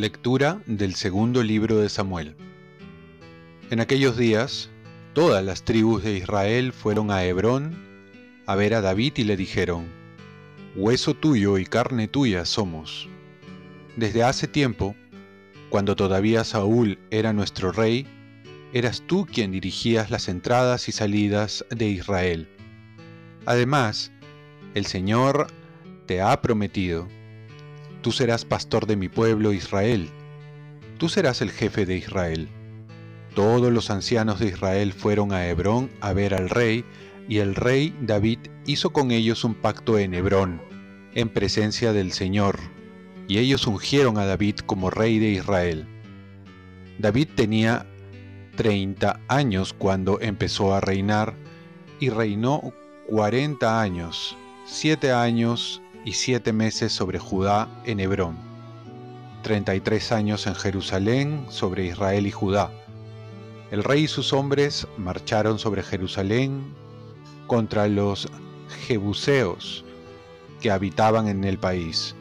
Lectura del segundo libro de Samuel. En aquellos días, todas las tribus de Israel fueron a Hebrón a ver a David y le dijeron, Hueso tuyo y carne tuya somos. Desde hace tiempo, cuando todavía Saúl era nuestro rey, eras tú quien dirigías las entradas y salidas de Israel. Además, el Señor te ha prometido, tú serás pastor de mi pueblo Israel, tú serás el jefe de Israel. Todos los ancianos de Israel fueron a Hebrón a ver al rey, y el rey David hizo con ellos un pacto en Hebrón, en presencia del Señor, y ellos ungieron a David como rey de Israel. David tenía 30 años cuando empezó a reinar, y reinó 40 años, 7 años y 7 meses sobre Judá en Hebrón, 33 años en Jerusalén sobre Israel y Judá. El rey y sus hombres marcharon sobre Jerusalén contra los jebuseos que habitaban en el país.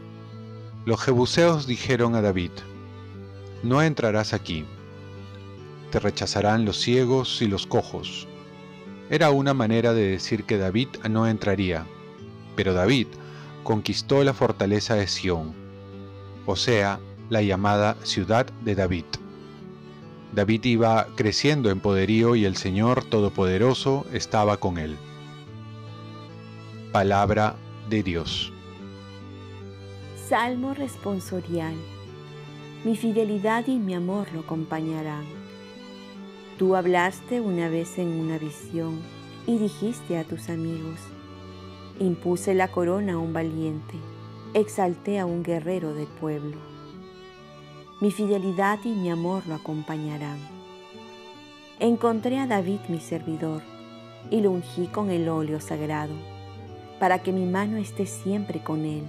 Los jebuseos dijeron a David, No entrarás aquí, te rechazarán los ciegos y los cojos. Era una manera de decir que David no entraría, pero David conquistó la fortaleza de Sión, o sea, la llamada ciudad de David. David iba creciendo en poderío y el Señor Todopoderoso estaba con él. Palabra de Dios. Salmo responsorial. Mi fidelidad y mi amor lo acompañarán. Tú hablaste una vez en una visión y dijiste a tus amigos, impuse la corona a un valiente, exalté a un guerrero del pueblo. Mi fidelidad y mi amor lo acompañarán. Encontré a David mi servidor y lo ungí con el óleo sagrado para que mi mano esté siempre con Él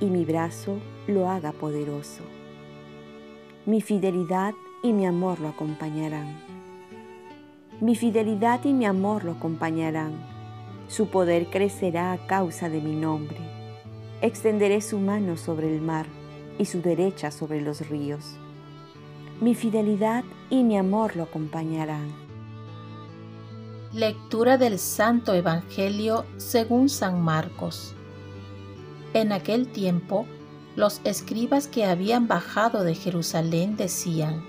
y mi brazo lo haga poderoso. Mi fidelidad y mi amor lo acompañarán. Mi fidelidad y mi amor lo acompañarán. Su poder crecerá a causa de mi nombre. Extenderé su mano sobre el mar y su derecha sobre los ríos. Mi fidelidad y mi amor lo acompañarán Lectura del Santo Evangelio según San Marcos. En aquel tiempo, los escribas que habían bajado de Jerusalén decían: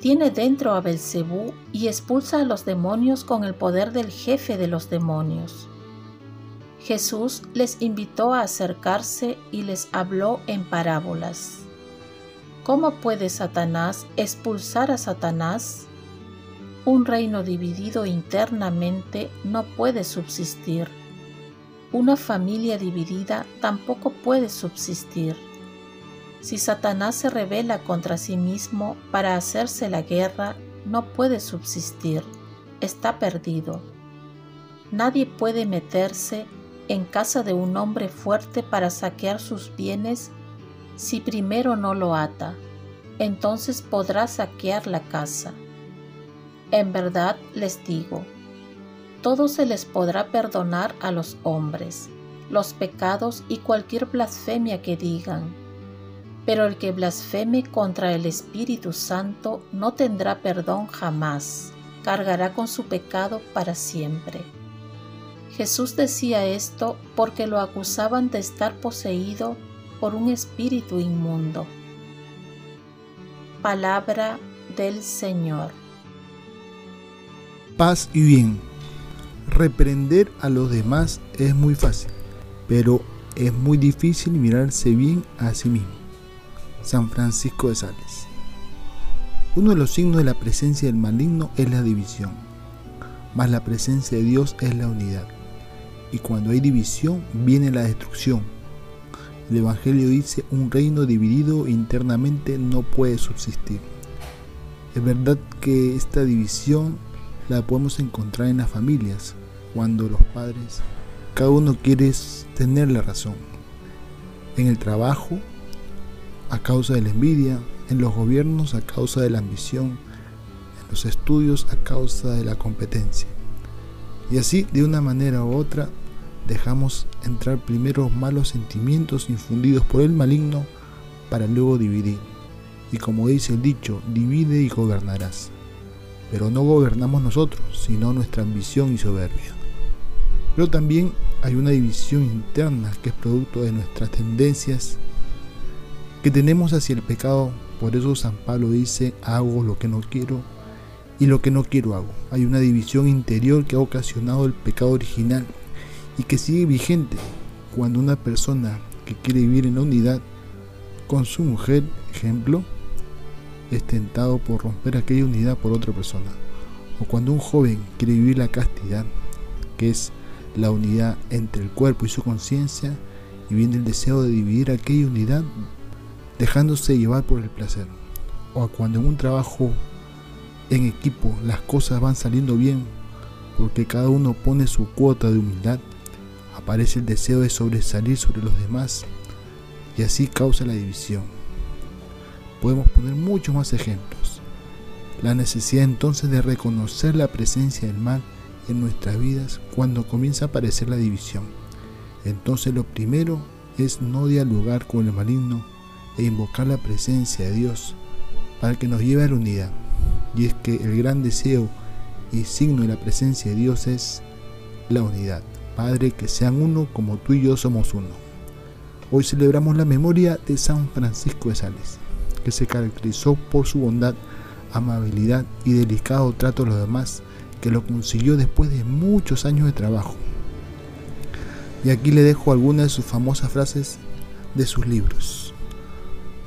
Tiene dentro a Belcebú y expulsa a los demonios con el poder del jefe de los demonios. Jesús les invitó a acercarse y les habló en parábolas. ¿Cómo puede Satanás expulsar a Satanás? Un reino dividido internamente no puede subsistir. Una familia dividida tampoco puede subsistir. Si Satanás se revela contra sí mismo para hacerse la guerra, no puede subsistir. Está perdido. Nadie puede meterse en casa de un hombre fuerte para saquear sus bienes si primero no lo ata. Entonces podrá saquear la casa. En verdad les digo, todo se les podrá perdonar a los hombres, los pecados y cualquier blasfemia que digan. Pero el que blasfeme contra el Espíritu Santo no tendrá perdón jamás, cargará con su pecado para siempre. Jesús decía esto porque lo acusaban de estar poseído por un espíritu inmundo. Palabra del Señor paz y bien. Reprender a los demás es muy fácil, pero es muy difícil mirarse bien a sí mismo. San Francisco de Sales. Uno de los signos de la presencia del maligno es la división, más la presencia de Dios es la unidad. Y cuando hay división viene la destrucción. El Evangelio dice un reino dividido internamente no puede subsistir. Es verdad que esta división la podemos encontrar en las familias, cuando los padres, cada uno quiere tener la razón. En el trabajo, a causa de la envidia, en los gobiernos a causa de la ambición, en los estudios a causa de la competencia. Y así, de una manera u otra, dejamos entrar primero malos sentimientos infundidos por el maligno para luego dividir. Y como dice el dicho, divide y gobernarás. Pero no gobernamos nosotros, sino nuestra ambición y soberbia. Pero también hay una división interna que es producto de nuestras tendencias que tenemos hacia el pecado. Por eso San Pablo dice, hago lo que no quiero y lo que no quiero hago. Hay una división interior que ha ocasionado el pecado original y que sigue vigente cuando una persona que quiere vivir en la unidad con su mujer, ejemplo, es tentado por romper aquella unidad por otra persona. O cuando un joven quiere vivir la castidad, que es la unidad entre el cuerpo y su conciencia, y viene el deseo de dividir aquella unidad dejándose llevar por el placer. O cuando en un trabajo en equipo las cosas van saliendo bien porque cada uno pone su cuota de humildad, aparece el deseo de sobresalir sobre los demás y así causa la división. Podemos poner muchos más ejemplos. La necesidad entonces de reconocer la presencia del mal en nuestras vidas cuando comienza a aparecer la división. Entonces lo primero es no dialogar con el maligno e invocar la presencia de Dios para que nos lleve a la unidad. Y es que el gran deseo y signo de la presencia de Dios es la unidad. Padre, que sean uno como tú y yo somos uno. Hoy celebramos la memoria de San Francisco de Sales, que se caracterizó por su bondad, amabilidad y delicado trato a los demás, que lo consiguió después de muchos años de trabajo. Y aquí le dejo algunas de sus famosas frases de sus libros.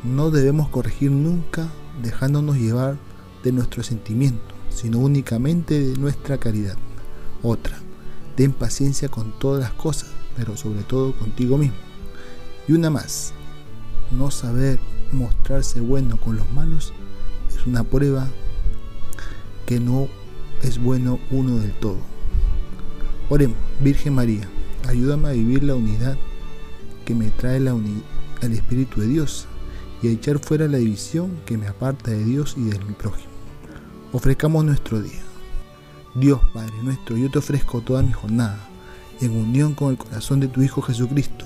No debemos corregir nunca dejándonos llevar de nuestro sentimiento, sino únicamente de nuestra caridad. Otra, ten paciencia con todas las cosas, pero sobre todo contigo mismo. Y una más, no saber mostrarse bueno con los malos es una prueba que no es bueno uno del todo. Oremos, Virgen María, ayúdame a vivir la unidad que me trae el Espíritu de Dios y a echar fuera la división que me aparta de Dios y de mi prójimo. Ofrezcamos nuestro día. Dios Padre nuestro, yo te ofrezco toda mi jornada, en unión con el corazón de tu Hijo Jesucristo,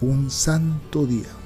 un santo día.